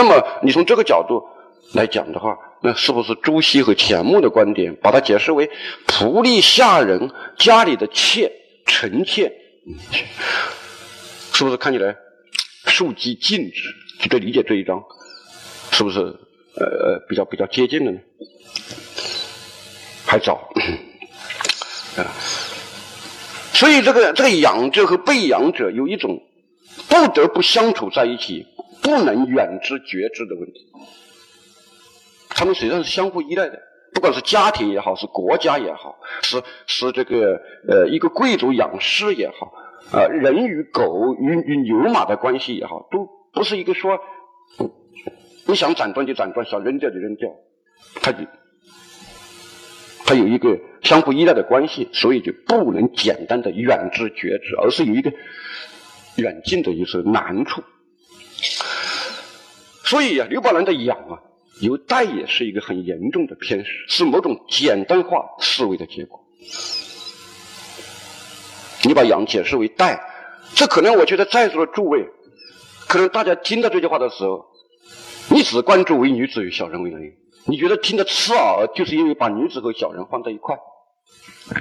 那么你从这个角度来讲的话，那是不是朱熹和钱穆的观点，把它解释为仆隶下人家里的妾、臣妾，是不是看起来庶几尽之？就这理解这一章，是不是呃呃比较比较接近的呢？还早啊。所以这个这个养者和被养者有一种不得不相处在一起，不能远之绝之的问题。他们实际上是相互依赖的，不管是家庭也好，是国家也好，是是这个呃一个贵族养士也好，啊人与狗与与牛马的关系也好，都不是一个说你想斩断就斩断，想扔掉就扔掉，他就他有一个相互依赖的关系，所以就不能简单的远之绝之，而是有一个远近的一些难处。所以啊，刘宝兰的养啊。有代也是一个很严重的偏食，是某种简单化思维的结果。你把养解释为代，这可能我觉得在座的诸位，可能大家听到这句话的时候，你只关注为女子与小人为男，你觉得听得刺耳，就是因为把女子和小人放在一块，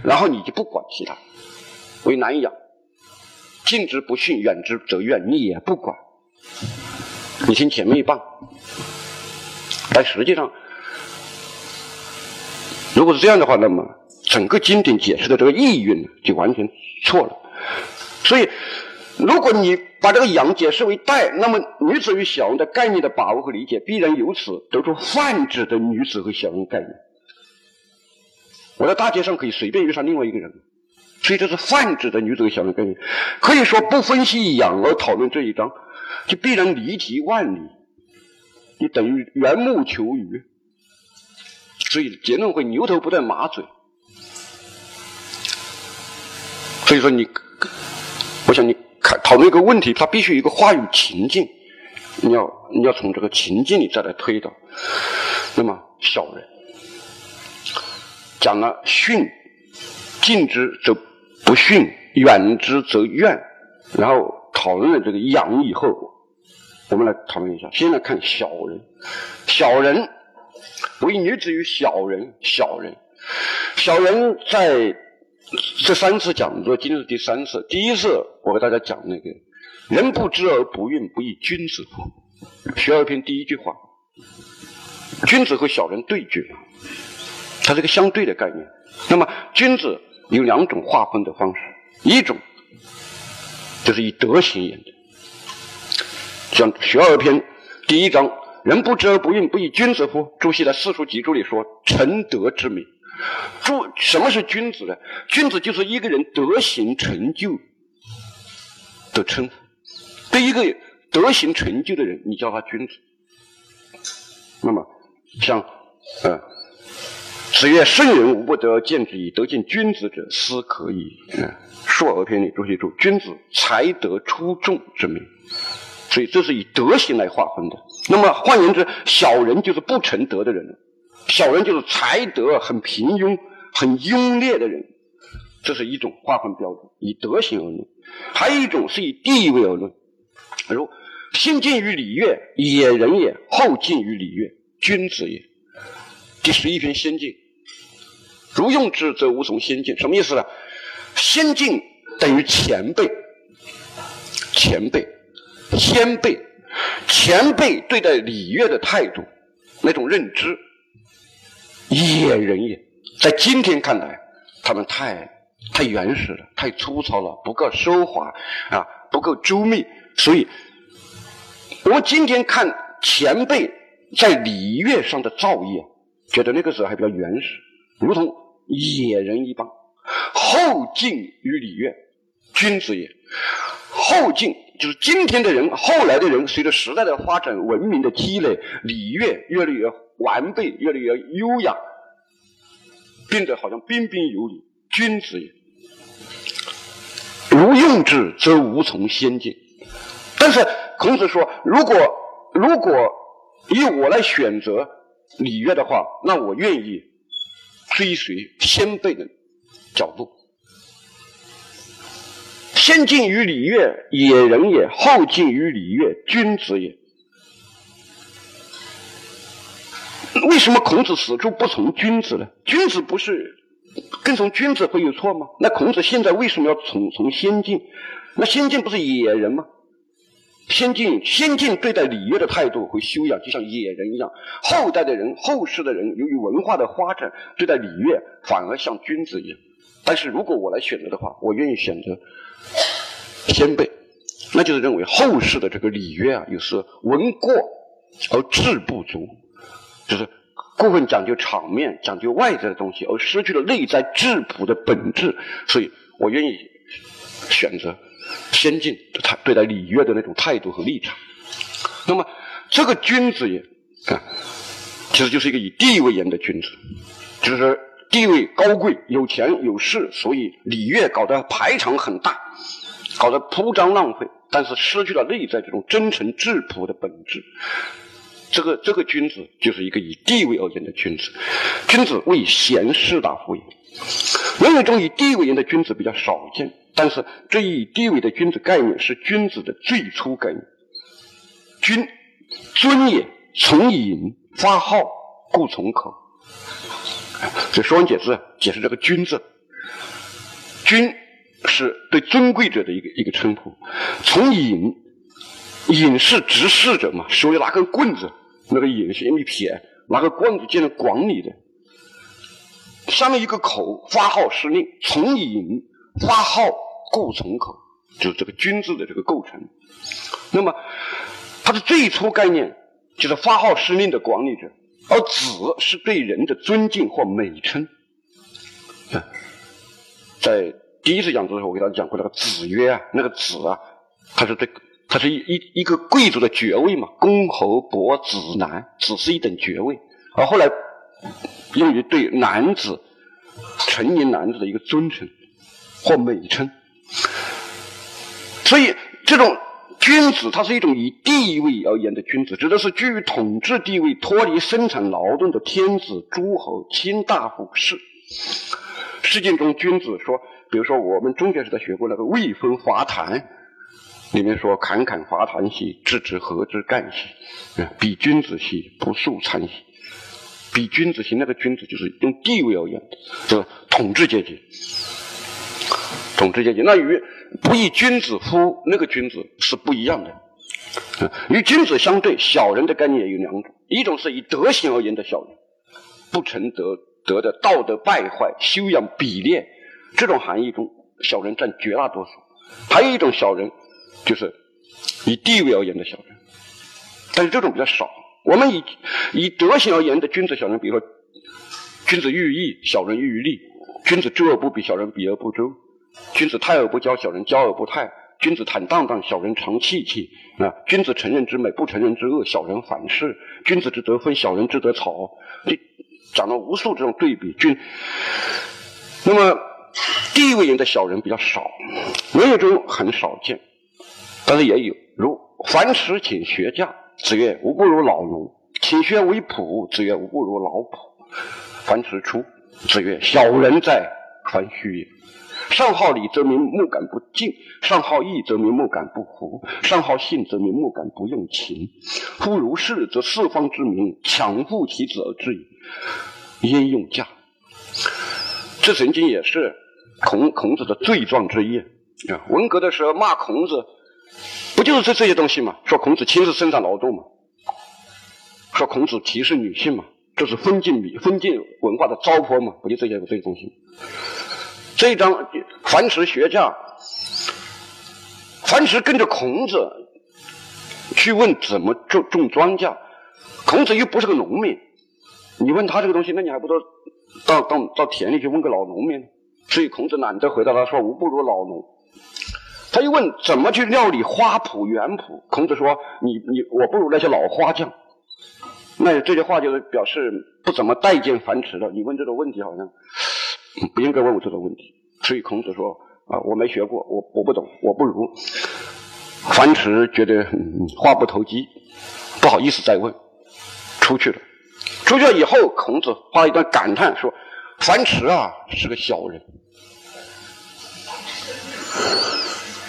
然后你就不管其他，为难养，近之不逊，远之则怨，你也不管。你听前面一棒。但实际上，如果是这样的话，那么整个经典解释的这个意蕴就完全错了。所以，如果你把这个“养”解释为“代”，那么女子与小人的概念的把握和理解，必然由此得出泛指的女子和小人概念。我在大街上可以随便遇上另外一个人，所以这是泛指的女子和小人概念。可以说，不分析“养”而讨论这一章，就必然离题万里。你等于缘木求鱼，所以结论会牛头不对马嘴。所以说，你，我想你看讨论一个问题，它必须有一个话语情境，你要你要从这个情境里再来推导。那么小人讲了训，近之则不训，远之则怨，然后讨论了这个养以后果。我们来讨论一下，先来看小人。小人为女子与小人，小人，小人在这三次讲座，今天是第三次。第一次我给大家讲那个“人不知而不愠，不亦君子乎”。学而篇第一句话，君子和小人对决，它是个相对的概念。那么君子有两种划分的方式，一种就是以德行言的。像《学而篇》第一章“人不知而不愠，不亦君子乎？”朱熹在《四书集注》里说：“成德之美。”朱什么是君子呢？君子就是一个人德行成就的称呼。对一个德行成就的人，你叫他君子。那么，像呃，子曰：“圣人无不得，见之矣。得见君子者，斯可矣。”嗯，《述而篇》里朱熹注：“君子才德出众之名。”所以这是以德行来划分的。那么换言之，小人就是不成德的人，小人就是才德很平庸、很庸劣的人，这是一种划分标准，以德行而论。还有一种是以地位而论，如先进于礼乐，野人也；后进于礼乐，君子也。第十一篇先进，如用之，则无从先进。什么意思呢？先进等于前辈，前辈。先辈、前辈对待礼乐的态度，那种认知，野人也，在今天看来，他们太太原始了，太粗糙了，不够奢华啊，不够周密。所以，我们今天看前辈在礼乐上的造诣，觉得那个时候还比较原始，如同野人一般。后进于礼乐，君子也。后进。就是今天的人，后来的人，随着时代的发展、文明的积累，礼乐越来越完备，越来越优雅，变得好像彬彬有礼，君子也。无用之，则无从先进。但是孔子说，如果如果以我来选择礼乐的话，那我愿意追随先辈的脚步。先进于礼乐，野人也；后进于礼乐，君子也。为什么孔子始终不从君子呢？君子不是跟从君子会有错吗？那孔子现在为什么要从从先进？那先进不是野人吗？先进先进对待礼乐的态度和修养，就像野人一样。后代的人、后世的人，由于文化的发展，对待礼乐反而像君子一样。但是如果我来选择的话，我愿意选择先辈，那就是认为后世的这个礼乐啊，有时文过而质不足，就是过分讲究场面、讲究外在的东西，而失去了内在质朴的本质。所以我愿意选择。先进他对待礼乐的那种态度和立场，那么这个君子也啊，其实就是一个以地位言的君子，就是地位高贵、有钱有势，所以礼乐搞得排场很大，搞得铺张浪费，但是失去了内在这种真诚质朴的本质。这个这个君子就是一个以地位而言的君子，君子为贤士大夫也。另一种以地位言的君子比较少见。但是这一地位的君子概念是君子的最初概念。君，尊也，从隐，发号，故从口。这《说文解字》解释这个“君”字，君是对尊贵者的一个一个称呼。从隐，隐是执事者嘛，手里拿根棍子，那个隐是一撇，拿个棍子就能管你的。下面一个口，发号施令，从隐，发号。故从口，就是这个“君”字的这个构成。那么，它的最初概念就是发号施令的管理者，而“子”是对人的尊敬或美称。在第一次讲座的时候，我给大家讲过那个“子曰”啊，那个“子”啊，它是对，它是一一一个贵族的爵位嘛，公侯伯子男，子是一等爵位，而后来用于对男子、成年男子的一个尊称或美称。所以，这种君子，他是一种以地位而言的君子，指的是居于统治地位、脱离生产劳动的天子、诸侯、卿大夫、士。诗经中君子说，比如说我们中学时代学过那个《未分伐谈》，里面说：“侃侃伐谈兮，知之何之干兮？比君子兮，不素餐兮。”比君子兮，那个君子就是用地位而言的，这个统治阶级。统治阶级，那与不以君子乎那个君子是不一样的。与君子相对，小人的概念也有两种：一种是以德行而言的小人，不成德德的道德败坏、修养鄙劣，这种含义中，小人占绝大多数；还有一种小人，就是以地位而言的小人，但是这种比较少。我们以以德行而言的君子、小人，比如说，君子喻义，小人喻于利；君子周而不比，小人比而不周。君子泰而不骄，小人骄而不泰；君子坦荡荡，小人常戚戚。啊，君子成人之美，不成人之恶，小人反是。君子之德分，小人之德草。这讲了无数这种对比。君，那么地位人的小人比较少，没有中很少见，但是也有。如樊迟请学驾，子曰：“吾不如老农。”请学为仆，子曰：“吾不如老仆。”樊迟出，子曰：“小人在，樊须也。”上好礼则民目感不敬，上好义则民目感不服，上好信则民目感不用情。夫如是，则四方之民强护其子而至矣。焉用驾？这曾经也是孔孔子的罪状之一啊！文革的时候骂孔子，不就是这这些东西吗？说孔子亲自生产劳动嘛，说孔子歧视女性嘛，这是封建迷封建文化的糟粕嘛？不就这些这些东西？这一章，樊迟学驾，樊迟跟着孔子去问怎么种种庄稼，孔子又不是个农民，你问他这个东西，那你还不如到到到田里去问个老农民。所以孔子懒得回答他说：“吾不如老农。”他又问怎么去料理花圃园圃，孔子说：“你你我不如那些老花匠。”那这些话就是表示不怎么待见樊迟的。你问这种问题好像。不应该问我这个问题，所以孔子说啊，我没学过，我我不懂，我不如。樊迟觉得很话不投机，不好意思再问，出去了。出去了以后，孔子发了一段感叹说：“樊迟啊，是个小人。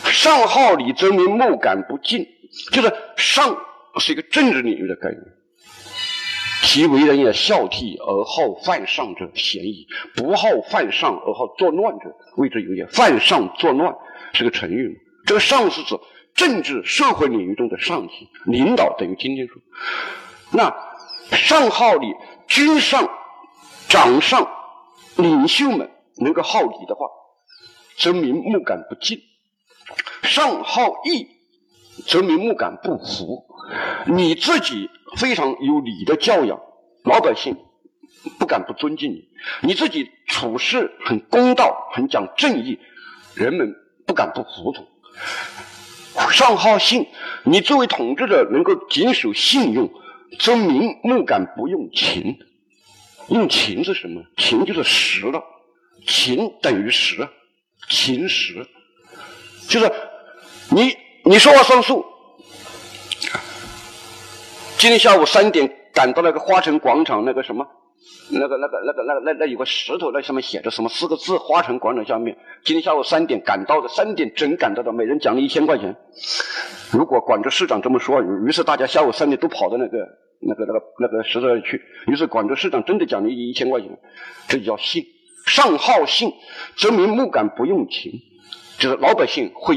上好礼则民目感不敬，就是上是一个政治领域的概念，其为人也孝悌而好犯上者嫌矣，不好犯上而好作乱者谓之有也。犯上作乱是个成语，这个上是指政治社会领域中的上级领导，等于今天说。那上号里君上、长上、领袖们能够好礼的话，则民目感不敬；上好义，则民目感不服。你自己非常有礼的教养，老百姓不敢不尊敬你；你自己处事很公道、很讲正义，人们不敢不服从。上好信，你作为统治者能够谨守信用，则民目感不用情。用情是什么？情就是实了，情等于实，情实就是你你说话算数。今天下午三点赶到那个花城广场，那个什么，那个那个那个那那那有个石头，那上面写着什么四个字？花城广场下面。今天下午三点赶到的，三点整赶到的，每人奖励一千块钱。如果广州市长这么说，于是大家下午三点都跑到那个那个那个那个石头那去。于是广州市长真的奖励一千块钱，这叫信。上好信，则民目感不用情，就是老百姓会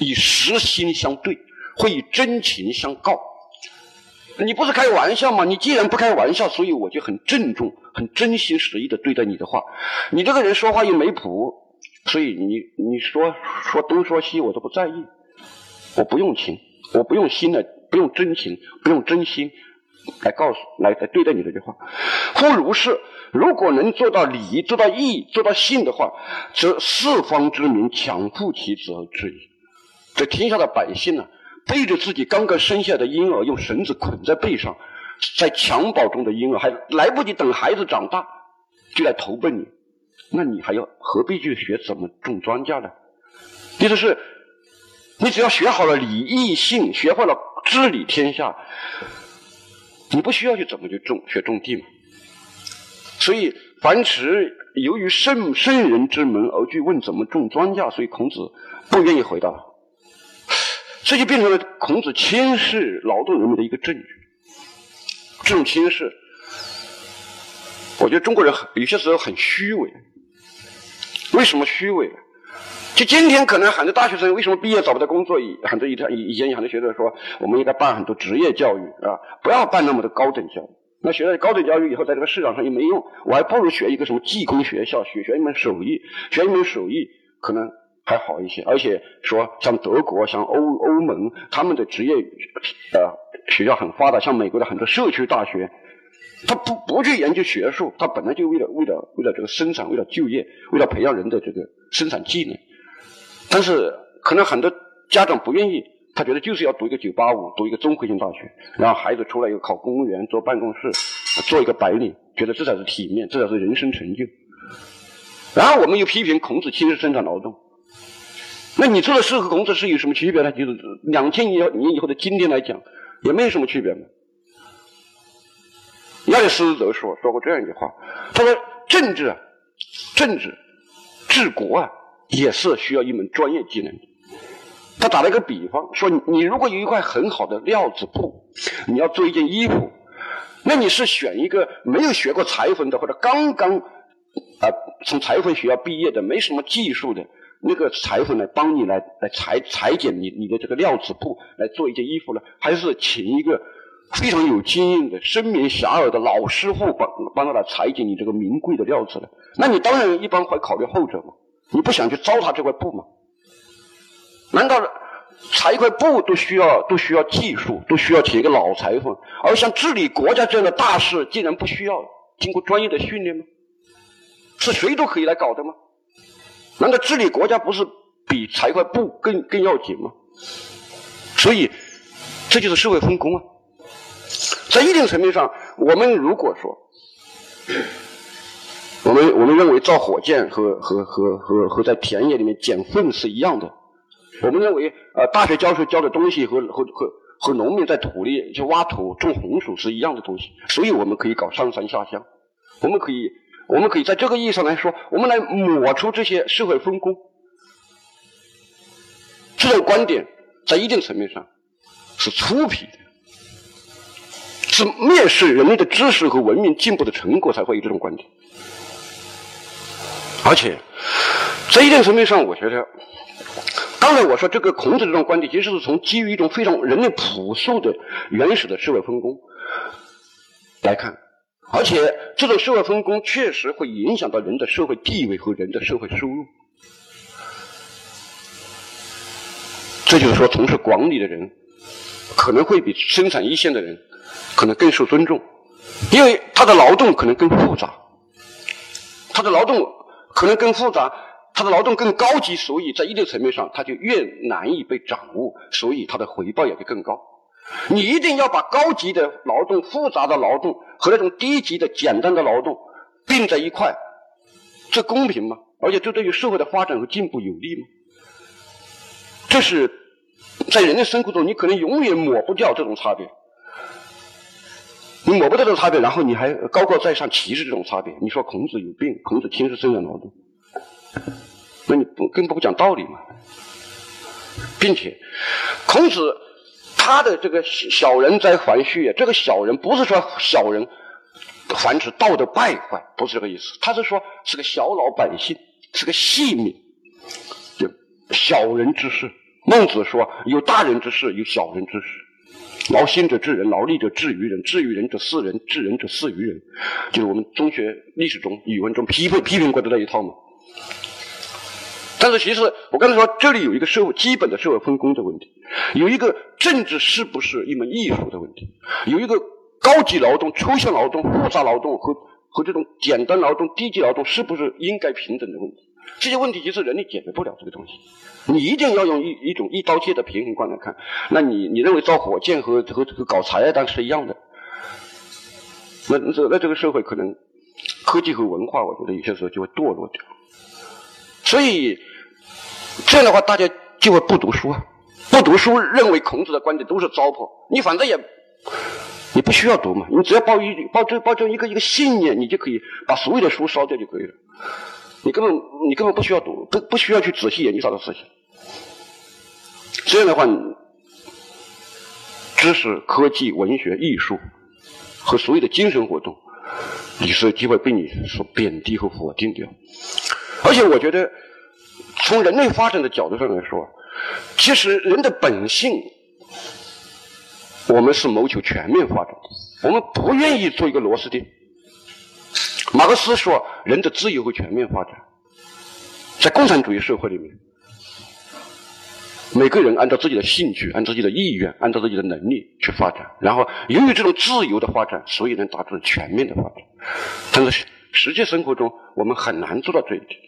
以实心相对，会以真情相告。你不是开玩笑吗？你既然不开玩笑，所以我就很郑重、很真心实意的对待你的话。你这个人说话又没谱，所以你你说说东说西我都不在意。我不用情，我不用心的，不用真情，不用真心来告诉、来来对待你这句话。夫如是，如果能做到礼、做到义、做到信的话，则四方之民强护其子而之矣。这天下的百姓呢？背着自己刚刚生下的婴儿，用绳子捆在背上，在襁褓中的婴儿还来不及等孩子长大，就来投奔你，那你还要何必去学怎么种庄稼呢？意思是，你只要学好了礼义信，学会了治理天下，你不需要去怎么去种学种地嘛。所以，樊迟由于圣圣人之门而去问怎么种庄稼，所以孔子不愿意回答。这就变成了孔子轻视劳动人民的一个证据。这种轻视，我觉得中国人很有些时候很虚伪。为什么虚伪？就今天可能很多大学生为什么毕业找不到工作？以很多以前以前很多学者说，我们应该办很多职业教育啊，不要办那么多高等教育。那学了高等教育以后，在这个市场上又没用，我还不如学一个什么技工学校，学学一门手艺，学一门手艺可能。还好一些，而且说像德国、像欧欧盟，他们的职业呃学校很发达，像美国的很多社区大学，他不不去研究学术，他本来就为了为了为了这个生产，为了就业，为了培养人的这个生产技能。但是可能很多家长不愿意，他觉得就是要读一个九八五，读一个综合性大学，然后孩子出来又考公务员，坐办公室，做一个白领，觉得这才是体面，这才是人生成就。然后我们又批评孔子轻视生产劳动。那你做的事和孔子是有什么区别呢？就是两千年年以后的今天来讲，也没有什么区别嘛。亚里士多德说说过这样一句话，他说：“政治啊，政治治国啊，也是需要一门专业技能。”他打了一个比方，说：“你如果有一块很好的料子布，你要做一件衣服，那你是选一个没有学过裁缝的，或者刚刚啊从裁缝学校毕业的，没什么技术的。”那个裁缝来帮你来来裁裁剪你你的这个料子布来做一件衣服呢，还是请一个非常有经验的声名遐迩的老师傅帮帮他来裁剪你这个名贵的料子呢？那你当然一般会考虑后者嘛。你不想去糟蹋这块布吗？难道裁一块布都需要都需要技术，都需要请一个老裁缝？而像治理国家这样的大事，竟然不需要经过专业的训练吗？是谁都可以来搞的吗？难道治理国家不是比裁块布更更要紧吗？所以，这就是社会分工啊。在一定层面上，我们如果说，我们我们认为造火箭和和和和和在田野里面捡粪是一样的，我们认为呃大学教授教的东西和和和和农民在土里去挖土种红薯是一样的东西，所以我们可以搞上山下乡，我们可以。我们可以在这个意义上来说，我们来抹除这些社会分工。这种观点在一定层面上是粗鄙的，是蔑视人类的知识和文明进步的成果才会有这种观点。而且，在一定层面上，我觉得，刚才我说这个孔子这种观点，其实是从基于一种非常人类朴素的、原始的社会分工来看，而且这种社会分工确实会影响到人的社会地位和人的社会收入。这就是说，从事管理的人可能会比生产一线的人可能更受尊重，因为他的劳动可能更复杂，他的劳动。可能更复杂，他的劳动更高级，所以在一定层面上，他就越难以被掌握，所以他的回报也会更高。你一定要把高级的劳动、复杂的劳动和那种低级的简单的劳动并在一块，这公平吗？而且这对于社会的发展和进步有利吗？这是在人类生活中，你可能永远抹不掉这种差别。你抹不掉这种差别，然后你还高高在上歧视这种差别。你说孔子有病，孔子轻视生产劳动，那你不更不讲道理吗？并且，孔子他的这个小人在繁絮，这个小人不是说小人繁殖道德败坏，不是这个意思。他是说是个小老百姓，是个细民，就小人之事。孟子说有大人之事，有小人之事。劳心者治人，劳力者治于人，治于人者治人，治人者治于人，就是我们中学历史中、语文中批批评过的那一套嘛。但是其实我刚才说，这里有一个社会基本的社会分工的问题，有一个政治是不是一门艺术的问题，有一个高级劳动、抽象劳动、复杂劳动和和这种简单劳动、低级劳动是不是应该平等的问题。这些问题其实人类解决不了这个东西。你一定要用一一种一刀切的平衡观来看，那你你认为造火箭和和和搞茶叶蛋是一样的？那这那这个社会可能科技和文化，我觉得有些时候就会堕落掉。所以这样的话，大家就会不读书啊，不读书，认为孔子的观点都是糟粕。你反正也你不需要读嘛，你只要抱一抱这抱这一个一个信念，你就可以把所有的书烧掉就可以了。你根本你根本不需要读，不不需要去仔细研究他的事情。这样的话，知识、科技、文学、艺术和所有的精神活动，你是机会被你所贬低和否定掉。而且，我觉得从人类发展的角度上来说，其实人的本性，我们是谋求全面发展，我们不愿意做一个螺丝钉。马克思说：“人的自由和全面发展，在共产主义社会里面，每个人按照自己的兴趣、按自己的意愿、按照自己的能力去发展。然后，由于这种自由的发展，所以能达到全面的发展。但是，实际生活中我们很难做到这一点。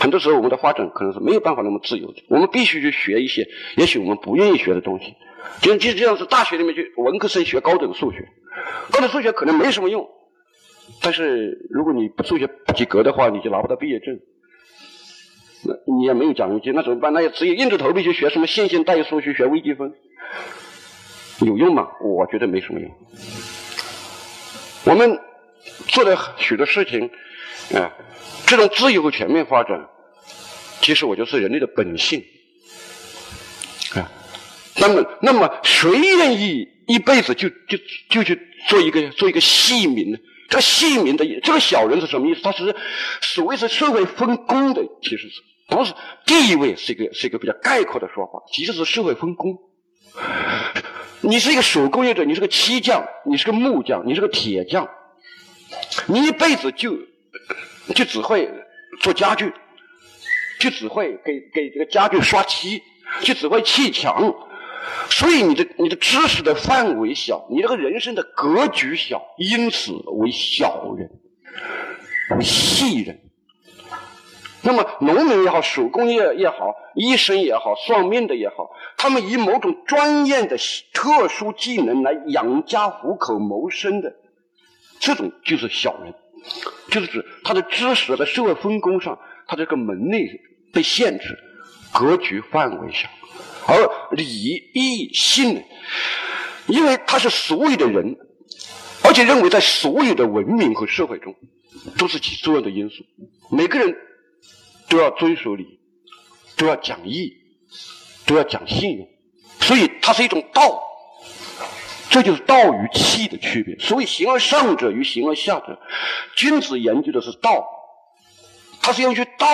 很多时候，我们的发展可能是没有办法那么自由的。我们必须去学一些也许我们不愿意学的东西。就像就这样是大学里面去文科生学高等数学，高等数学可能没什么用。”但是，如果你不数学不及格的话，你就拿不到毕业证，那你也没有奖学金，那怎么办？那也只有硬着头皮去学什么线性代数去学微积分，有用吗？我觉得没什么用。我们做的许多事情，啊，这种自由和全面发展，其实我觉得是人类的本性，啊，那么，那么谁愿意一辈子就就就去做一个做一个细民呢？这个细民的这个小人是什么意思？他是所谓是社会分工的，其实是不是地位是一个是一个比较概括的说法，其实是社会分工。你是一个手工业者，你是个漆匠，你是个木匠，你是个铁匠，你一辈子就就只会做家具，就只会给给这个家具刷漆，就只会砌墙。所以你的你的知识的范围小，你这个人生的格局小，因此为小人，为细人。那么农民也好，手工业也好，医生也好，算命的也好，他们以某种专业的特殊技能来养家糊口谋生的，这种就是小人，就是指他的知识在社会分工上，他这个门类被限制，格局范围小。而礼义信，因为他是所有的人，而且认为在所有的文明和社会中都是起重要的因素。每个人都要遵守礼，都要讲义，都要讲信用，所以它是一种道，这就是道与气的区别。所谓形而上者与形而下者，君子研究的是道，他是用去道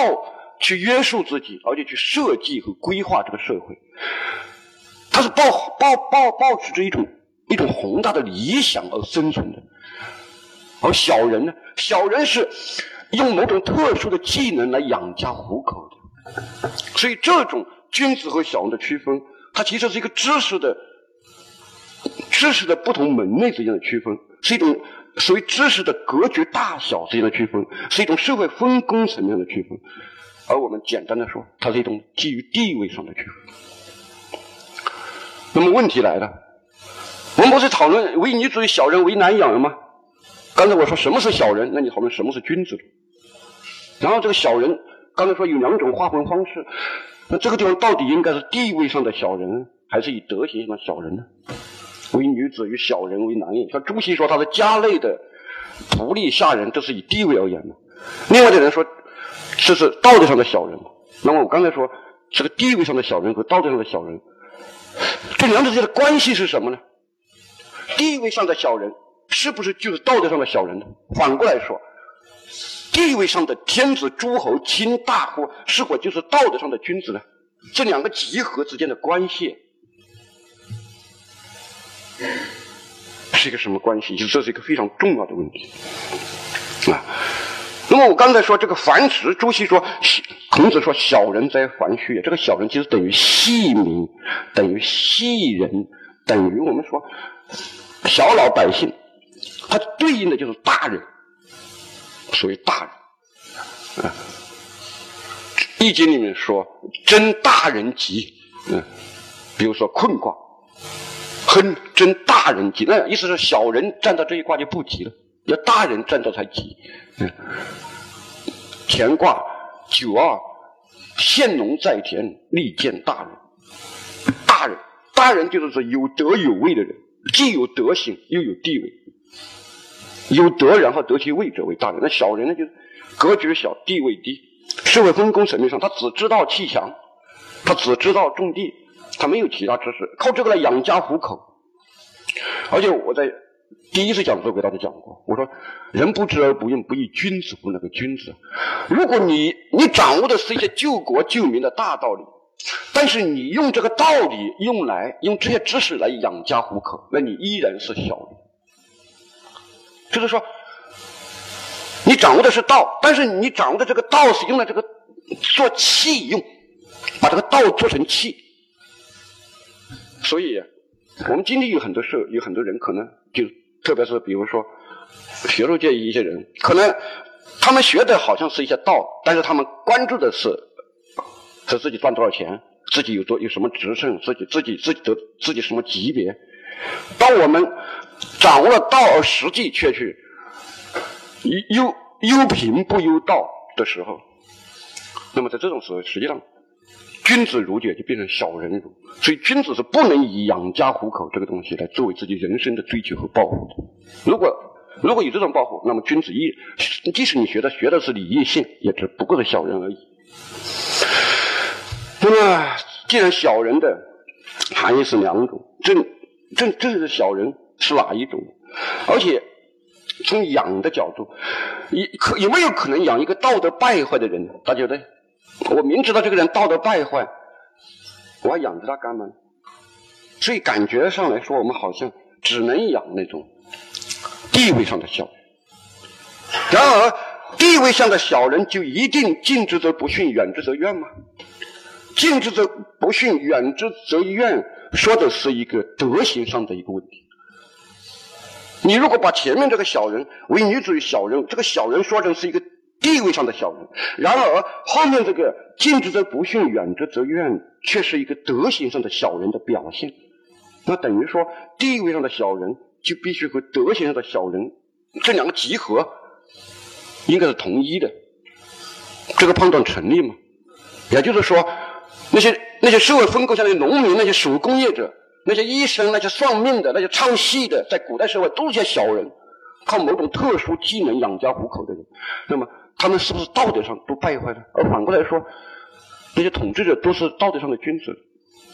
去约束自己，而且去设计和规划这个社会。他是抱抱抱抱持着一种一种宏大的理想而生存的。而小人呢？小人是用某种特殊的技能来养家糊口的。所以，这种君子和小人的区分，它其实是一个知识的。知识的不同门类之间的区分，是一种所谓知识的格局大小之间的区分，是一种社会分工层面的区分。而我们简单的说，它是一种基于地位上的区分。那么问题来了，我们不是讨论唯女主义小人为难养人吗？刚才我说什么是小人，那你讨论什么是君子。然后这个小人，刚才说有两种划分方式，那这个地方到底应该是地位上的小人，还是以德行上的小人呢？为女子与小人为难也。像朱熹说他是家内的仆隶下人，这是以地位而言的。另外的人说这是道德上的小人。那么我刚才说这个地位上的小人和道德上的小人，这两者之间的关系是什么呢？地位上的小人是不是就是道德上的小人呢？反过来说，地位上的天子、诸侯、卿大夫是否就是道德上的君子呢？这两个集合之间的关系。是一个什么关系？就这是一个非常重要的问题啊。那么我刚才说这个樊迟，朱熹说，孔子说小人哉樊须，这个小人其实等于细民，等于细人，等于我们说小老百姓，它对应的就是大人，所谓大人啊。易经里面说真大人吉，嗯，比如说困卦。哼，真大人急，那意思是小人站到这一卦就不急了，要大人站到才急。嗯，乾卦九二，现农在田，利见大人。大人，大人就是说有德有位的人，既有德行又有地位，有德然后得其位者为大人。那小人呢，就是格局小，地位低，社会分工层面上他只知道砌墙，他只知道种地。他没有其他知识，靠这个来养家糊口。而且我在第一次讲的时候给大家讲过，我说人不知而不用，不亦君子乎？那个君子，如果你你掌握的是一些救国救民的大道理，但是你用这个道理用来用这些知识来养家糊口，那你依然是小人。就是说，你掌握的是道，但是你掌握的这个道是用来这个做器用，把这个道做成器。所以，我们今天有很多事，有很多人可能就，特别是比如说学术界一些人，可能他们学的好像是一些道，但是他们关注的是是自己赚多少钱，自己有多有什么职称，自己自己自己的自己什么级别。当我们掌握了道，而实际却去忧忧贫不忧道的时候，那么在这种时候，实际上。君子如也就变成小人如，所以君子是不能以养家糊口这个东西来作为自己人生的追求和抱负的。如果如果有这种抱负，那么君子一即使你学的学的是礼义信，也只不过是小人而已。那么，既然小人的含义是两种，这这这是小人是哪一种？而且从养的角度，有可有没有可能养一个道德败坏的人？大家觉得？我明知道这个人道德败坏，我还养着他干嘛？所以感觉上来说，我们好像只能养那种地位上的小人。然而，地位上的小人就一定近之则不逊，远之则怨吗？近之则不逊，远之则怨，说的是一个德行上的一个问题。你如果把前面这个小人为女主义小人，这个小人说成是一个。地位上的小人，然而后面这个近之则不逊，远之则怨，却是一个德行上的小人的表现。那等于说，地位上的小人就必须和德行上的小人这两个集合，应该是统一的。这个判断成立吗？也就是说，那些那些社会分工下的农民、那些手工业者、那些医生、那些算命的、那些唱戏的，在古代社会都是些小人，靠某种特殊技能养家糊口的人。那么。他们是不是道德上都败坏了？而反过来说，那些统治者都是道德上的君子。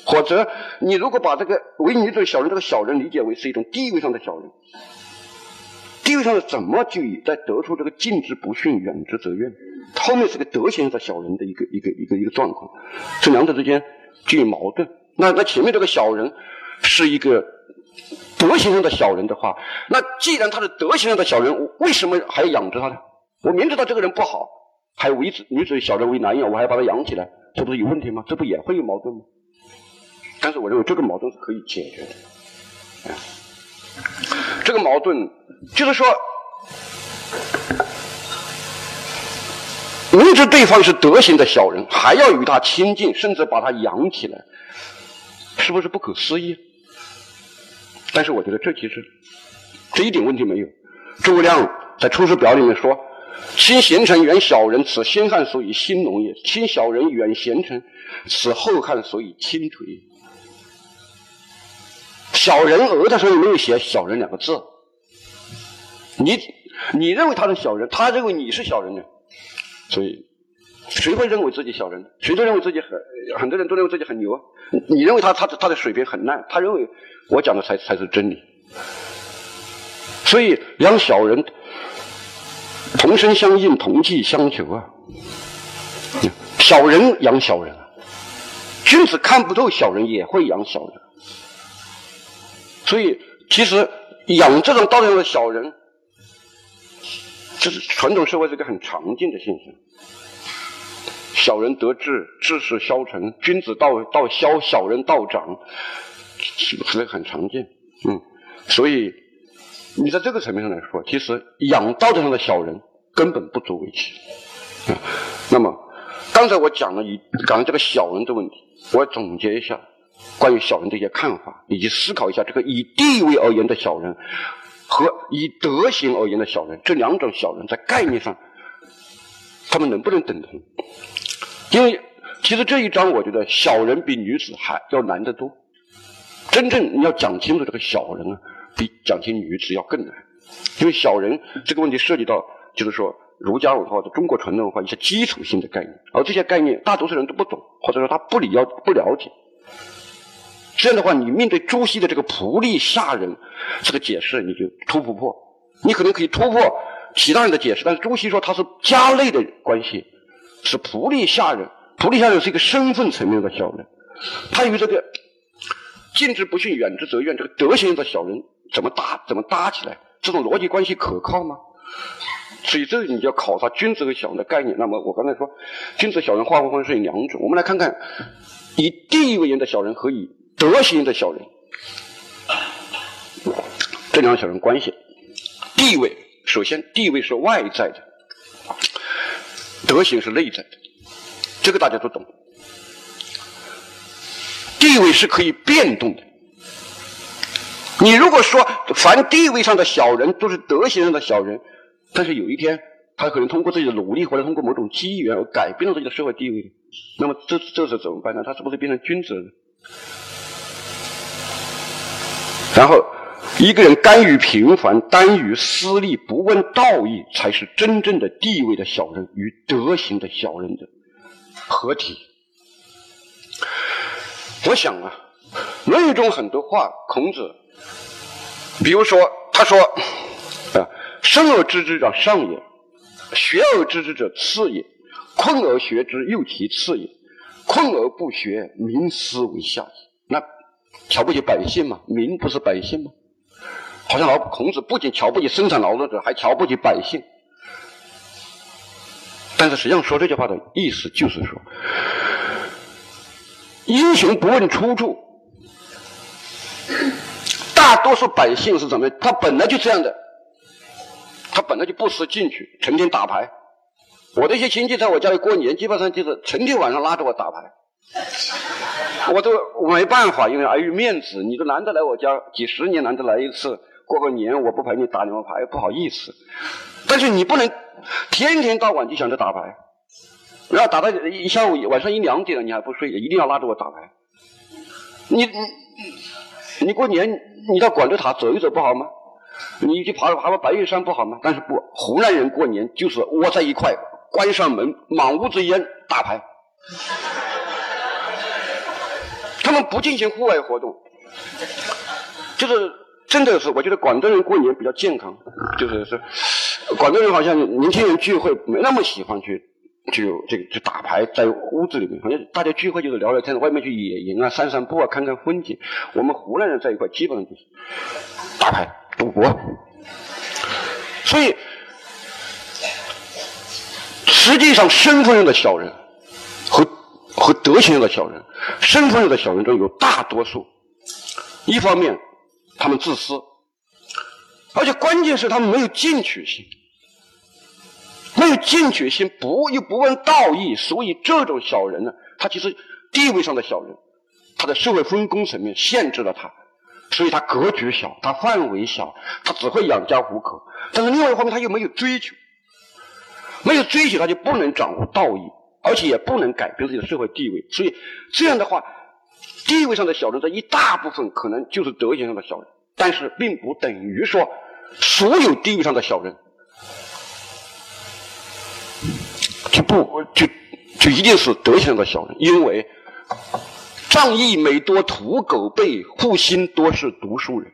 或者你如果把这个唯女子小人这个小人理解为是一种地位上的小人，地位上的怎么就在得出这个近之不逊，远之则怨？后面是个德行上的小人的一个一个一个一个状况，这两者之间就有矛盾。那那前面这个小人是一个德行上的小人的话，那既然他是德行上的小人，为什么还要养着他呢？我明知道这个人不好，还为子女子小人为难养，我还把他养起来，这不是有问题吗？这不也会有矛盾吗？但是我认为这个矛盾是可以解决的。这个矛盾就是说，明知对方是德行的小人，还要与他亲近，甚至把他养起来，是不是不可思议？但是我觉得这其实这一点问题没有。诸葛亮在《出师表》里面说：“亲贤臣，远小人，此先汉所以兴隆也；亲小人，远贤臣，此后汉所以倾颓也。”小人额头上有没有写“小人”两个字？你你认为他是小人，他认为你是小人呢？所以，谁会认为自己小人？谁都认为自己很很多人都认为自己很牛啊！你认为他他的他的水平很烂，他认为我讲的才才是真理。所以养小人，同声相应，同气相求啊！小人养小人，君子看不透小人，也会养小人。所以，其实养这种道德上的小人，这是传统社会是个很常见的现象。小人得志，志士消沉；君子道道消，小人道长，是不是很常见？嗯，所以你在这个层面上来说，其实养道德上的小人根本不足为奇。啊，那么刚才我讲了一讲了这个小人的问题，我总结一下。关于小人的一些看法，以及思考一下这个以地位而言的小人和以德行而言的小人，这两种小人在概念上，他们能不能等同？因为其实这一章，我觉得小人比女子还要难得多。真正你要讲清楚这个小人啊，比讲清女子要更难。因为小人这个问题涉及到，就是说儒家文化的中国传统文化一些基础性的概念，而这些概念大多数人都不懂，或者说他不理要不了解。这样的话，你面对朱熹的这个仆隶下人这个解释，你就突不破。你可能可以突破其他人的解释，但是朱熹说他是家内的关系，是仆隶下人。仆隶下人是一个身份层面的小人，他与这个近之不逊，远之则怨这个德行的小人怎么搭怎么搭起来？这种逻辑关系可靠吗？所以这你就要考察君子和小人的概念。那么我刚才说，君子小人划分方式有两种，我们来看看以地位言的小人和以德行的小人，这两个小人关系，地位首先地位是外在的，德行是内在的，这个大家都懂。地位是可以变动的。你如果说凡地位上的小人都是德行上的小人，但是有一天他可能通过自己的努力或者通过某种机缘而改变了自己的社会地位，那么这这是怎么办呢？他是不是变成君子了？然后，一个人甘于平凡，甘于私利，不问道义，才是真正的地位的小人与德行的小人的合体。我想啊，《论语》中很多话，孔子，比如说，他说：“啊，生而知之者上也，学而知之者次也，困而学之又其次也，困而不学，民思为下也。”那。瞧不起百姓嘛？民不是百姓吗？好像老孔子不仅瞧不起生产劳动者，还瞧不起百姓。但是实际上说这句话的意思就是说，英雄不问出处。大多数百姓是怎么？他本来就这样的，他本来就不思进取，成天打牌。我的一些亲戚在我家里过年，基本上就是成天晚上拉着我打牌。我都没办法，因为碍于面子，你都难得来我家，几十年难得来一次，过个年我不陪你打两把牌，不好意思。但是你不能天天到晚就想着打牌，然后打到一下午晚上一两点了你还不睡，一定要拉着我打牌。你你你过年你到广州塔走一走不好吗？你去爬爬爬白玉山不好吗？但是不，湖南人过年就是窝在一块，关上门，满屋子烟打牌。他们不进行户外活动，就是真的是，我觉得广东人过年比较健康，就是是广东人好像年轻人聚会没那么喜欢去就这个就打牌，在屋子里面，好像大家聚会就是聊聊天，外面去野营啊、散散步啊、看看风景。我们湖南人在一块基本上就是打牌、赌博，所以实际上身份上的小人和。和德行上的小人，身份上的小人中有大多数。一方面，他们自私，而且关键是他们没有进取心，没有进取心，不又不问道义，所以这种小人呢，他其实地位上的小人，他的社会分工层面限制了他，所以他格局小，他范围小，他只会养家糊口。但是另外一方面，他又没有追求，没有追求，他就不能掌握道义。而且也不能改变自己的社会地位，所以这样的话，地位上的小人，这一大部分可能就是德行上的小人，但是并不等于说所有地位上的小人不就就一定是德行的小人，因为仗义每多屠狗辈，护心多是读书人。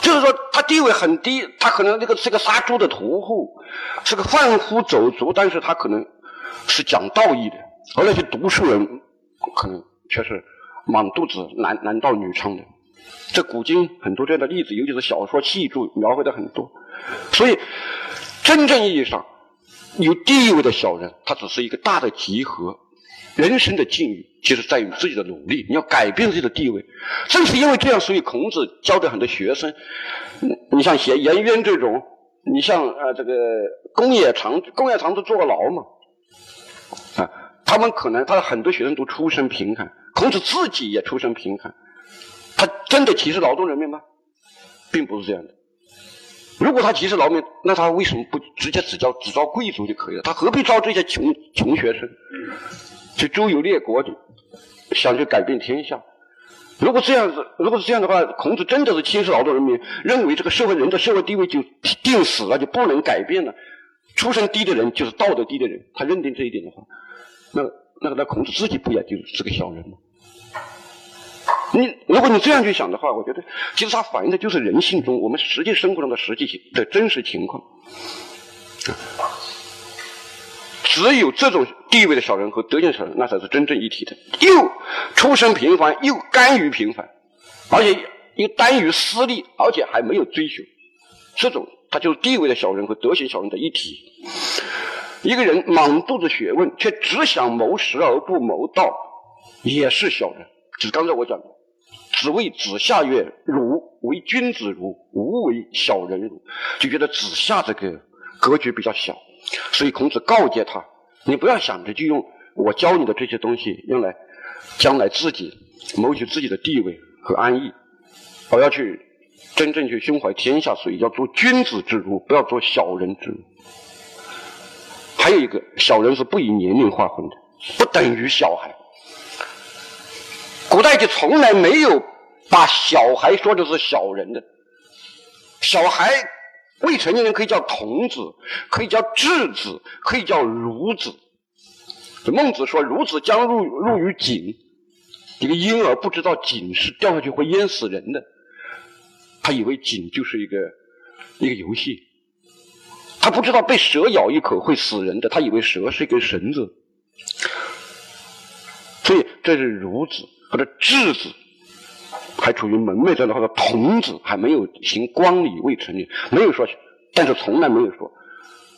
就是说，他地位很低，他可能这个是个杀猪的屠户，是个贩夫走卒，但是他可能是讲道义的，而那些读书人可能却是满肚子男男盗女娼的。这古今很多这样的例子，尤其是小说、戏剧描绘的很多。所以，真正意义上有地位的小人，他只是一个大的集合。人生的境遇，其实在于自己的努力。你要改变自己的地位，正是因为这样，所以孔子教的很多学生，你像颜颜渊这种，你像呃这个公冶长，公冶长都坐过牢嘛，啊，他们可能他的很多学生都出身贫寒，孔子自己也出身贫寒，他真的歧视劳动人民吗？并不是这样的。如果他歧视劳民，那他为什么不直接只招只招贵族就可以了？他何必招这些穷穷学生？去周游列国，想去改变天下。如果这样子，如果是这样的话，孔子真的是轻视劳动人民，认为这个社会人的社会地位就定死了，就不能改变了。出身低的人就是道德低的人，他认定这一点的话，那那个那孔子自己不也就是个小人吗？你如果你这样去想的话，我觉得其实它反映的就是人性中我们实际生活中的实际情的真实情况。只有这种地位的小人和德行小人，那才是真正一体的。又出身平凡，又甘于平凡，而且又耽于私利，而且还没有追求，这种他就是地位的小人和德行小人的一体。一个人满肚子学问，却只想谋实而不谋道，也是小人。只刚才我讲的，只为子夏曰：“汝为君子如，吾为小人如。”就觉得子夏这个格局比较小。所以孔子告诫他：“你不要想着就用我教你的这些东西用来将来自己谋取自己的地位和安逸，而要去真正去胸怀天下，所以要做君子之儒，不要做小人之儒。还有一个，小人是不以年龄划分的，不等于小孩。古代就从来没有把小孩说的是小人的，小孩。”未成年人可以叫童子，可以叫稚子，可以叫孺子。孟子说：“孺子将入入于井。”一个婴儿不知道井是掉下去会淹死人的，他以为井就是一个一个游戏，他不知道被蛇咬一口会死人的，他以为蛇是一根绳子。这是孺子或者稚子。还处于门楣状态，或者童子还没有行光礼未成年，没有说，但是从来没有说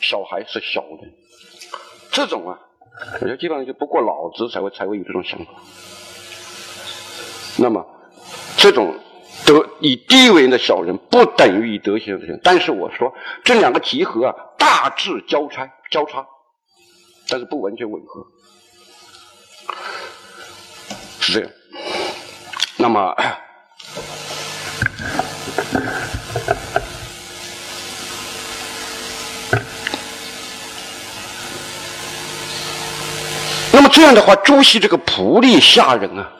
小孩是小人。这种啊，我觉得基本上就不过脑子才会才会有这种想法。那么，这种德以地位的小人不等于以德行的人，但是我说这两个集合啊，大致交叉交叉，但是不完全吻合，是这样。那么。那么这样的话，朱熹这个仆隶下人啊，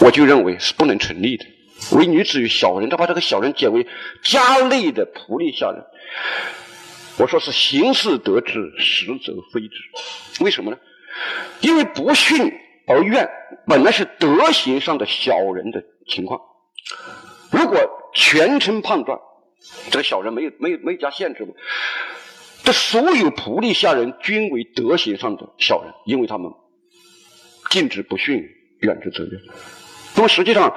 我就认为是不能成立的。为女子与小人，他把这个小人解为家内的仆隶下人。我说是形似得之，实则非之。为什么呢？因为不训而怨，本来是德行上的小人的情况。如果全称判断，这个小人没有没有没有加限制嘛？这所有仆隶下人均为德行上的小人，因为他们禁止不逊，远之则远。那么实际上，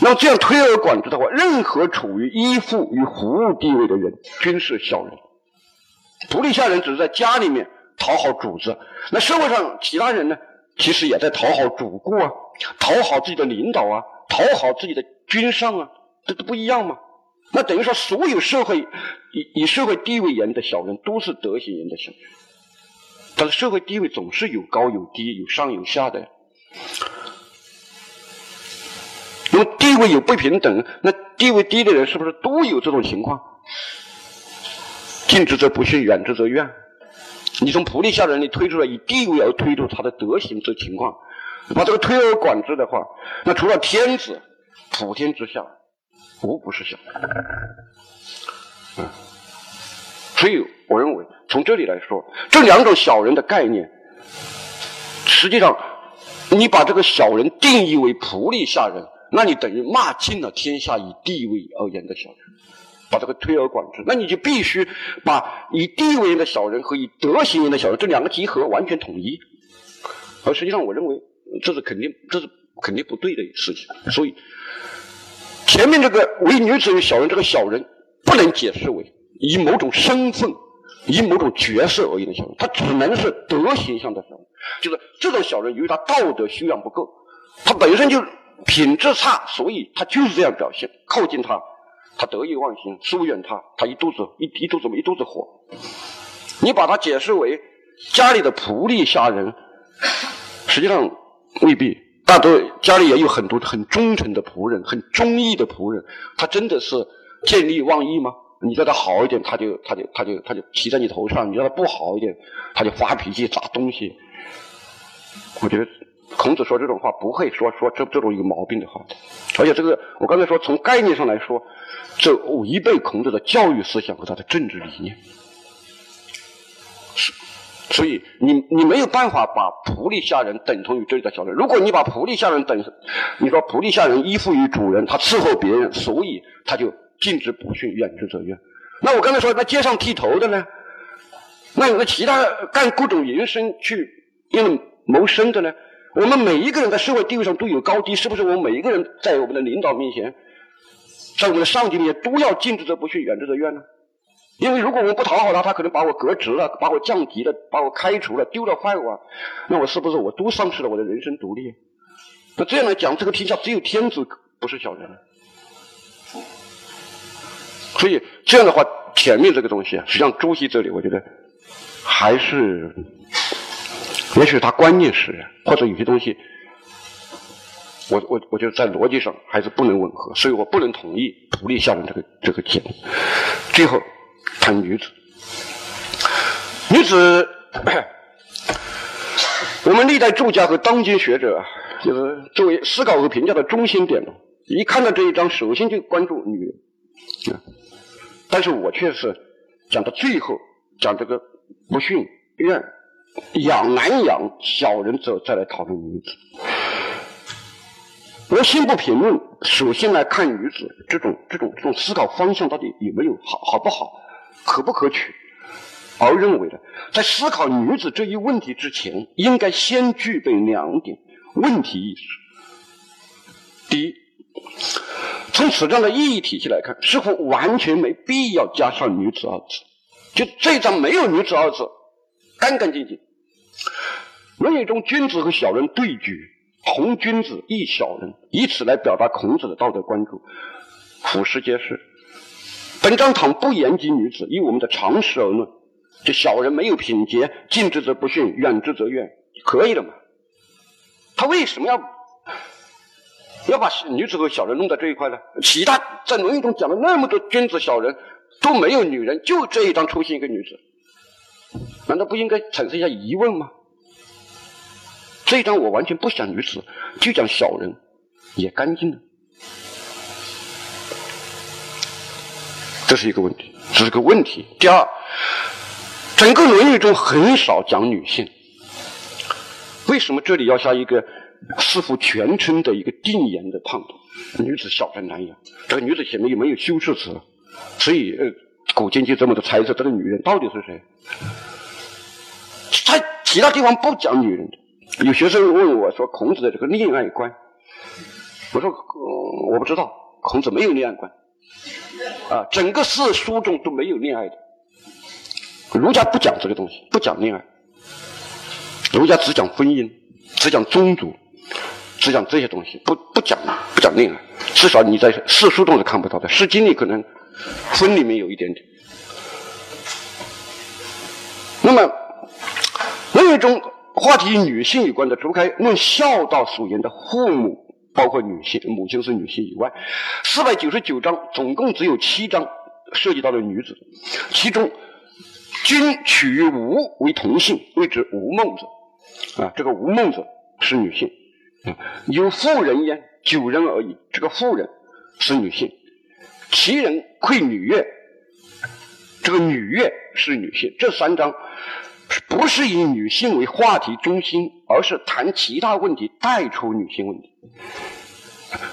那么这样推而广之的话，任何处于依附与服务地位的人，均是小人。仆隶下人只是在家里面讨好主子，那社会上其他人呢，其实也在讨好主顾啊，讨好自己的领导啊，讨好自己的君上啊，这都不一样吗？那等于说，所有社会以以社会地位言的小人，都是德行言的小人。但是社会地位总是有高有低，有上有下的。因为地位有不平等，那地位低的人是不是都有这种情况？近之则不逊，远之则怨。你从仆隶下人里推出来，以地位而推出他的德行这情况，把这个推而广之的话，那除了天子，普天之下。无不是小，嗯，所以我认为从这里来说，这两种小人的概念，实际上你把这个小人定义为仆隶下人，那你等于骂尽了天下以地位而言的小人，把这个推而广之，那你就必须把以地位的小人和以德行言的小人这两个集合完全统一，而实际上我认为这是肯定这是肯定不对的事情，所以。前面这个为女子与小人，这个小人不能解释为以某种身份、以某种角色而言的小人，他只能是德行上的小人。就是这种小人，由于他道德修养不够，他本身就品质差，所以他就是这样表现。靠近他，他得意忘形；疏远他，他一肚子一一肚子一肚子火。你把他解释为家里的仆隶下人，实际上未必。大多家里也有很多很忠诚的仆人，很忠义的仆人，他真的是见利忘义吗？你叫他好一点，他就他就他就他就骑在你头上；你叫他不好一点，他就发脾气砸东西。我觉得孔子说这种话不会说说这这种有毛病的话，而且这个我刚才说从概念上来说，这违背孔子的教育思想和他的政治理念。是。所以，你你没有办法把仆隶下人等同于这里的小人。如果你把仆隶下人等，你说仆隶下人依附于主人，他伺候别人，所以他就禁止不训，远之则怨。那我刚才说，那街上剃头的呢？那有个其他干各种营生去因为谋生的呢？我们每一个人在社会地位上都有高低，是不是？我们每一个人在我们的领导面前，在我们的上级面前，都要禁止则不训，远之则怨呢？因为如果我不讨好他，他可能把我革职了，把我降级了，把我开除了，丢了饭碗，那我是不是我都丧失了我的人生独立？那这样来讲，这个天下只有天子不是小人。所以这样的话，前面这个东西啊，实际上朱熹这里，我觉得还是，也许他观念是，或者有些东西，我我我觉得在逻辑上还是不能吻合，所以我不能同意仆隶下人这个这个结论。最后。谈女子，女子，我们历代作家和当今学者，就是作为思考和评价的中心点一看到这一章，首先就关注女人。但是我却是讲到最后，讲这个不训怨养难养小人者，再来讨论女子。我先不评论，首先来看女子这种这种这种思考方向到底有没有好好不好。可不可取？而认为呢，在思考女子这一问题之前，应该先具备两点问题意识。第一，从此章的意义体系来看，似乎完全没必要加上“女子”二字，就这一章没有“女子”二字，干干净净。《论语》中君子和小人对举，红君子，抑小人，以此来表达孔子的道德关注，俯拾皆是。本章倘不言及女子，以我们的常识而论，这小人没有品节，近之则不逊，远之则怨，可以了嘛？他为什么要要把女子和小人弄到这一块呢？其他在《论语》中讲了那么多君子、小人，都没有女人，就这一章出现一个女子，难道不应该产生一下疑问吗？这一章我完全不讲女子，就讲小人，也干净了。这是一个问题，这是个问题。第二，整个《论语》中很少讲女性，为什么这里要下一个似乎全称的一个定言的判断？女子小人难养，这个女子前面又没有修饰词，所以呃，古今就这么的猜测，这个女人到底是谁？他其他地方不讲女人的。有学生问我说：“孔子的这个恋爱观。”我说：“我不知道，孔子没有恋爱观，啊，整个四书中都没有恋爱的。儒家不讲这个东西，不讲恋爱。儒家只讲婚姻，只讲宗族，只讲这些东西，不不讲不讲恋爱。至少你在四书中是看不到的，《诗经》里可能婚里面有一点点。那么，另一种话题与女性有关的，除开论孝道所言的父母。”包括女性，母亲是女性以外，四百九十九章总共只有七章涉及到了女子，其中均取吴为同姓，谓之吴孟子。啊，这个吴孟子是女性。啊有妇人焉，九人而已。这个妇人是女性，其人愧女乐，这个女乐是女性。这三章不是以女性为话题中心，而是谈其他问题，带出女性问题。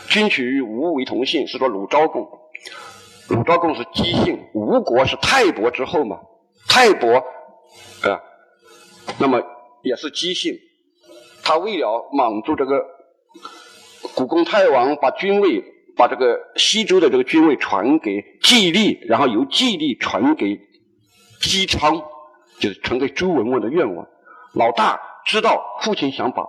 君取吴为同姓，是说鲁昭公。鲁昭公是姬姓，吴国是泰伯之后嘛？泰伯啊，那么也是姬姓。他为了满足这个古公太王，把君位，把这个西周的这个君位传给季历，然后由季历传给姬昌，就是传给周文王的愿望。老大知道父亲想把。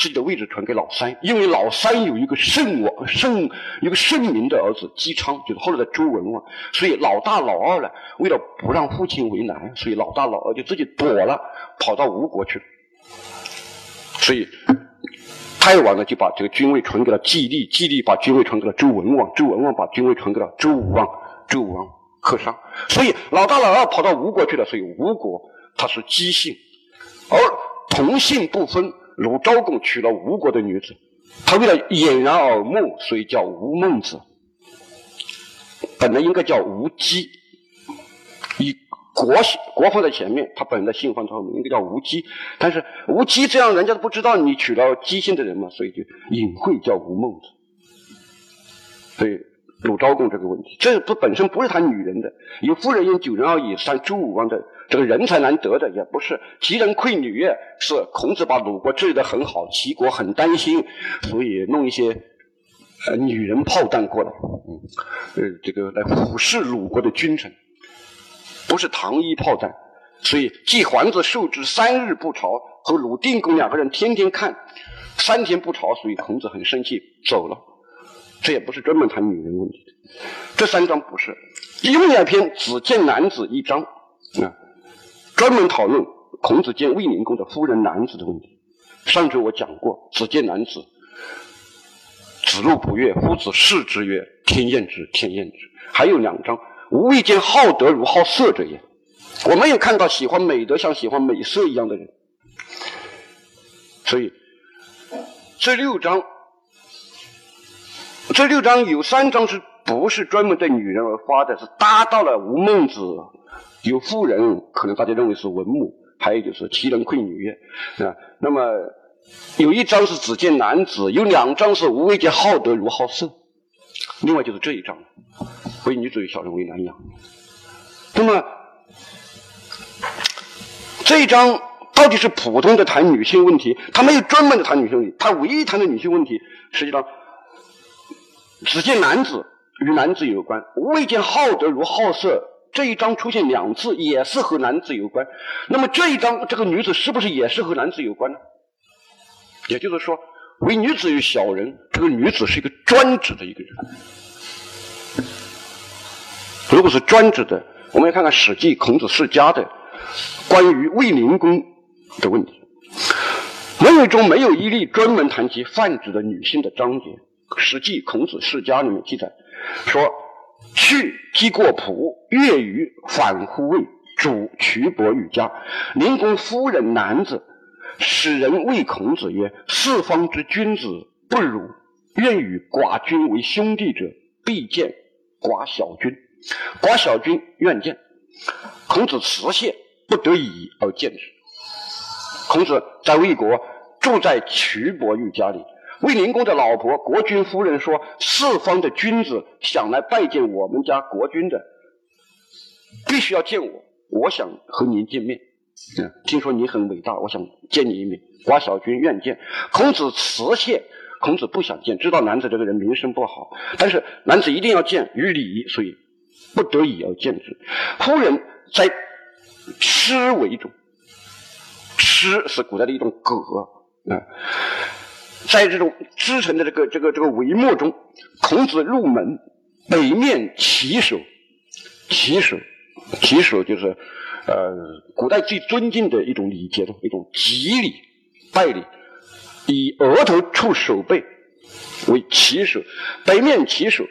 自己的位置传给老三，因为老三有一个圣王、圣一个圣明的儿子姬昌，就是后来的周文王，所以老大老二呢，为了不让父亲为难，所以老大老二就自己躲了，跑到吴国去了。所以太王呢就把这个君位传给了季历，季历把君位传给了周文王，周文王把君位传给了周武王，周武王克商。所以老大老二跑到吴国去了，所以吴国他是姬姓，而同姓不分。鲁昭公娶了吴国的女子，他为了掩人耳目，所以叫吴孟子。本来应该叫吴姬，以国姓国放在前面，他本来姓放在后面，应该叫吴姬。但是吴姬这样，人家都不知道你娶了姬姓的人嘛，所以就隐晦叫吴孟子。所以鲁昭公这个问题，这不本身不是谈女人的，有夫人因九人而已，像周武王的。这个人才难得的也不是，齐人愧女乐是孔子把鲁国治理得很好，齐国很担心，所以弄一些呃女人炮弹过来，嗯，呃这个来俯视鲁国的君臣，不是糖衣炮弹，所以季桓子受之三日不朝，和鲁定公两个人天天看，三天不朝，所以孔子很生气走了，这也不是专门谈女人问题的，这三章不是，另外一篇子见男子一章啊。专门讨论孔子见卫灵公的夫人男子的问题。上周我讲过，子见男子，子路不悦，夫子视之曰：“天厌之，天厌之。”还有两章，无未见好德如好色者也。我没有看到喜欢美德像喜欢美色一样的人。所以这六章，这六章有三章是不是专门对女人而发的？是搭到了吴孟子。有妇人，可能大家认为是文母；还有就是奇人馈女啊。那么有一章是只见男子，有两章是无为见好德如好色。另外就是这一章，为女子与小人为难养。那么这一章到底是普通的谈女性问题，他没有专门的谈女性问题，他唯一谈的女性问题，实际上只见男子与男子有关，未见好德如好色。这一章出现两次，也是和男子有关。那么这一章这个女子是不是也是和男子有关呢？也就是说，为女子与小人，这个女子是一个专指的一个人。如果是专指的，我们来看看《史记·孔子世家》的关于卫灵公的问题。《论语》中没有一例专门谈及泛指的女性的章节，《史记·孔子世家》里面记载说。去击过仆，越于反乎魏，主渠伯于家。灵公夫人男子，使人谓孔子曰：“四方之君子不辱，愿与寡君为兄弟者，必见寡小君。寡小君愿见。”孔子辞谢，不得已而见之。孔子在魏国住在瞿伯玉家里。卫灵公的老婆国君夫人说：“四方的君子想来拜见我们家国君的，必须要见我。我想和您见面。嗯，听说你很伟大，我想见你一面。寡小君愿见。孔子辞谢。孔子不想见，知道男子这个人名声不好，但是男子一定要见，于礼，所以不得已要见之。夫人在螭帷中，螭是古代的一种格啊。在这种织成的这个这个这个帷幕中，孔子入门，北面起手，起手，起手就是，呃，古代最尊敬的一种礼节的一种吉礼拜礼，以额头触手背为起手，北面起手，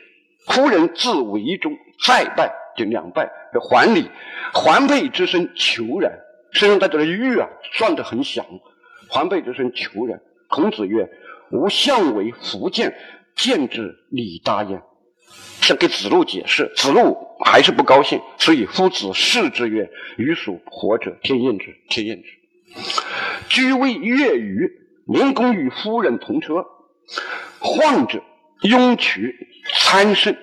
夫人自围中再拜，就两拜，还礼，环佩之声求然，身上带着的玉啊，转得很响，环佩之声求然。孔子曰：“吾相为福建，见之礼大焉。”想给子路解释，子路还是不高兴，所以夫子视之曰：“予属活者，天厌之，天厌之。”居位乐于灵公与夫人同车，患者雍渠参圣，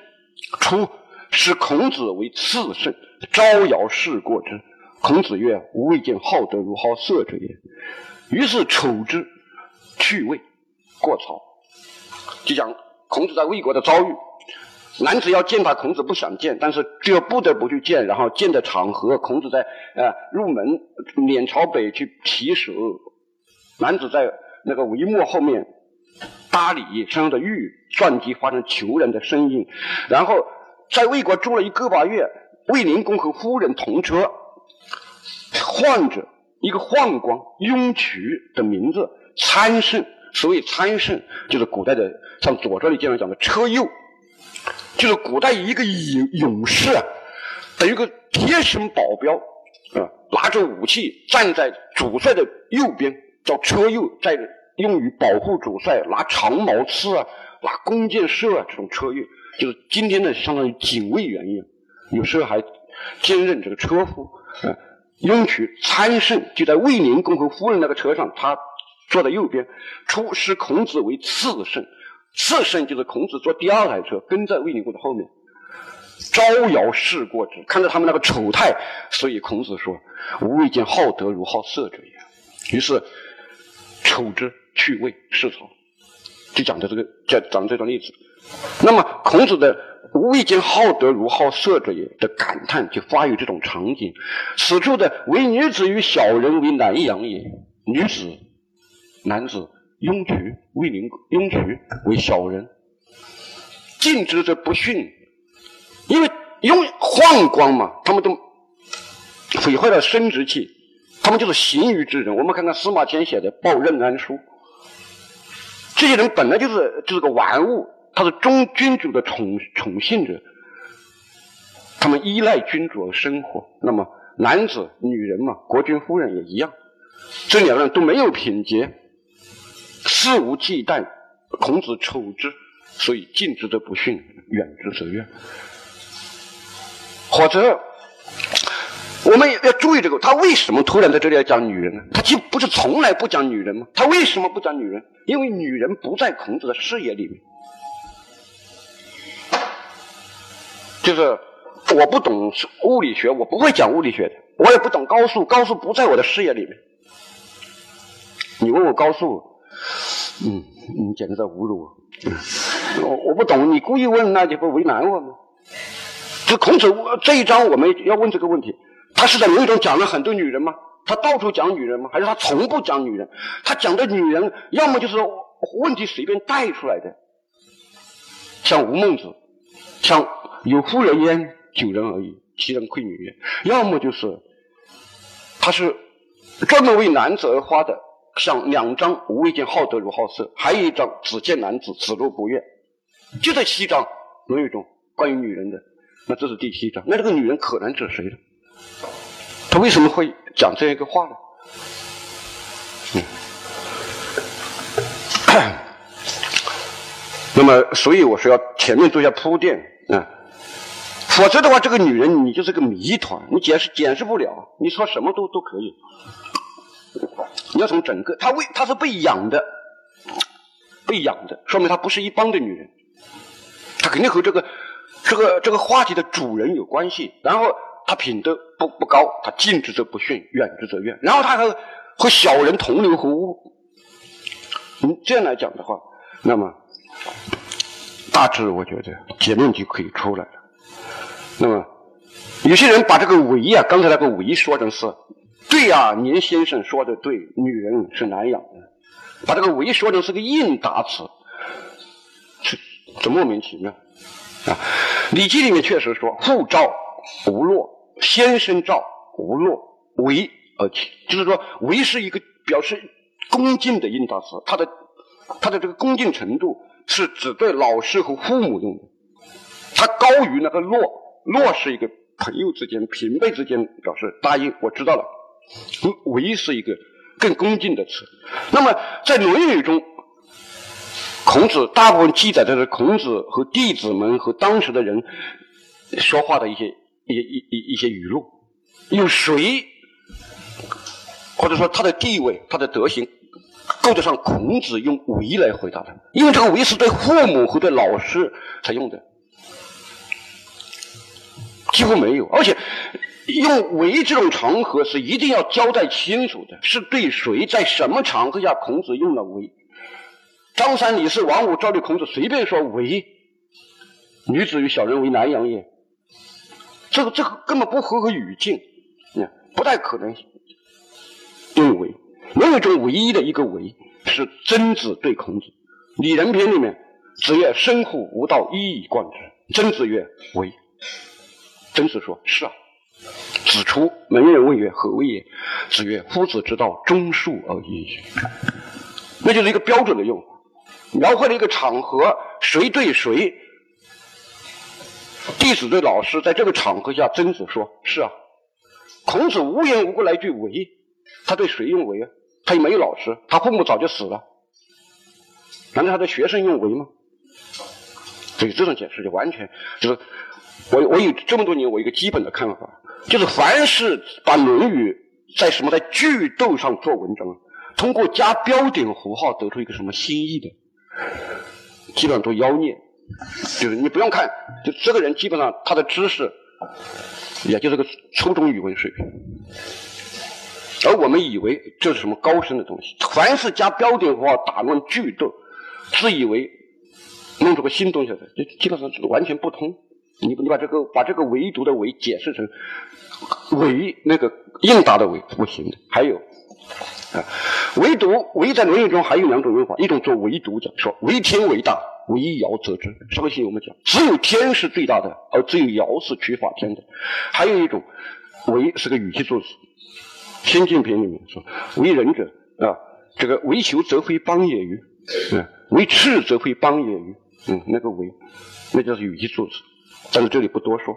初使孔子为次圣，招摇事过之。孔子曰：“吾未见好德如好色者也。”于是丑之。去魏，过曹，就讲孔子在魏国的遭遇。男子要见他，孔子不想见，但是就不得不去见。然后见的场合，孔子在呃入门，脸朝北去提手。男子在那个帷幕后面搭理，身上的玉钻机发生求人的声音。然后在魏国住了一个把月，卫灵公和夫人同车，患者一个宦官雍渠的名字。参圣，所谓参圣，就是古代的，像《左传》里经常讲的车右，就是古代一个勇勇士啊，等于个贴身保镖啊，拿着武器站在主帅的右边，叫车右，在用于保护主帅，拿长矛刺啊，拿弓箭射啊，这种车右，就是今天的相当于警卫员一样，有时候还兼任这个车夫。雍渠参圣就在卫灵公和夫人那个车上，他。坐在右边，出师孔子为次圣，次圣就是孔子坐第二台车，跟在卫灵公的后面，招摇事过之，看到他们那个丑态，所以孔子说：“吾未见好德如好色者也。”于是丑之去魏是曹，就讲的这个，讲讲这段例子。那么孔子的“吾未见好德如好色者也”的感叹，就发于这种场景。此处的“唯女子与小人为难养也”，女子。男子雍渠为灵，雍渠为小人，近之则不逊，因为雍宦官嘛，他们都毁坏了生殖器，他们就是行于之人。我们看看司马迁写的《报任安书》，这些人本来就是就是个玩物，他是中君主的宠宠幸者，他们依赖君主而生活。那么男子、女人嘛，国君夫人也一样，这两个人都没有品节。肆无忌惮，孔子丑之，所以近之则不逊，远之则怨。或者，我们要注意这个，他为什么突然在这里要讲女人呢？他就不是从来不讲女人吗？他为什么不讲女人？因为女人不在孔子的视野里面。就是我不懂物理学，我不会讲物理学的，我也不懂高数，高数不在我的视野里面。你问我高数？嗯，你简直在侮辱我！我我不懂，你故意问，那你不为难我吗？这孔子这一章我们要问这个问题：他是在论语中讲了很多女人吗？他到处讲女人吗？还是他从不讲女人？他讲的女人，要么就是问题随便带出来的，像吴孟子，像有夫人焉，九人而已，其人窥女焉；要么就是他是专门为男子而花的。像两张无未见好德如好色，还有一张只见男子子路不悦，就这七张《论语》中关于女人的，那这是第七章。那这个女人可能指谁呢？他为什么会讲这样一个话呢？嗯，那么所以我说要前面做一下铺垫啊，否则的话，这个女人你就是个谜团，你解释解释不了，你说什么都都可以。你要从整个，她为她是被养的，被养的，说明她不是一般的女人，她肯定和这个这个这个话题的主人有关系。然后她品德不不高，她近之则不逊，远之则怨。然后她和和小人同流合污。嗯，这样来讲的话，那么大致我觉得结论就可以出来了。那么有些人把这个“为”啊，刚才那个“为”说成是。对呀，年先生说的对，女人是难养的。把这个“为”说成是个应答词，这这莫名其妙啊！《礼记》里面确实说：“父赵无洛，先生赵无洛，为而起。”就是说，“为”是一个表示恭敬的应答词，它的它的这个恭敬程度是只对老师和父母用的，它高于那个“落”。“落是一个朋友之间、平辈之间表示答应，我知道了。为是一个更恭敬的词。那么在《论语》中，孔子大部分记载的是孔子和弟子们和当时的人说话的一些一一一一些语录。有谁或者说他的地位、他的德行够得上孔子用“为”来回答的？因为这个“为”是对父母和对老师才用的，几乎没有，而且。用“为”这种场合是一定要交代清楚的，是对谁在什么场合下孔子用了“为”。张三李四王五赵六孔子随便说“为”，女子与小人为难养也。这个这个根本不合合语境，不太可能用“为”。论语中唯一的一个“为”是曾子对孔子，《礼仁篇》里面子曰：“生乎吾道，一以贯之。”曾子曰：“为。”曾子说：“是啊。”子出门人问曰：“何谓也？”子曰：“夫子之道，忠恕而已。”那就是一个标准的用法，描绘了一个场合，谁对谁，弟子对老师，在这个场合下，曾子说：“是啊。”孔子无缘无故来句“为”，他对谁用“为”啊？他又没有老师，他父母早就死了，难道他的学生用“为”吗？所以这种解释就完全就是。我我有这么多年，我一个基本的看法，就是凡是把《论语》在什么在句读上做文章，通过加标点符号得出一个什么新意的，基本上都妖孽。就是你不用看，就这个人基本上他的知识，也就是个初中语文水平，而我们以为这是什么高深的东西。凡是加标点符号打乱句读，自以为弄出个新东西来，就基本上是完全不通。你你把这个把这个唯独的唯解释成唯那个应答的唯不行的。还有啊，唯独唯在《论语》中还有两种用法，一种做唯独讲，说唯天为大，唯尧则之。稍微信我们讲，只有天是最大的，而只有尧是取法天的。还有一种唯是个语气助词，《先进篇》里面说：“为人者啊，这个为求则非邦也与？嗯，为赤则非邦也与？嗯，那个为，那就是语气助词。但是这里不多说。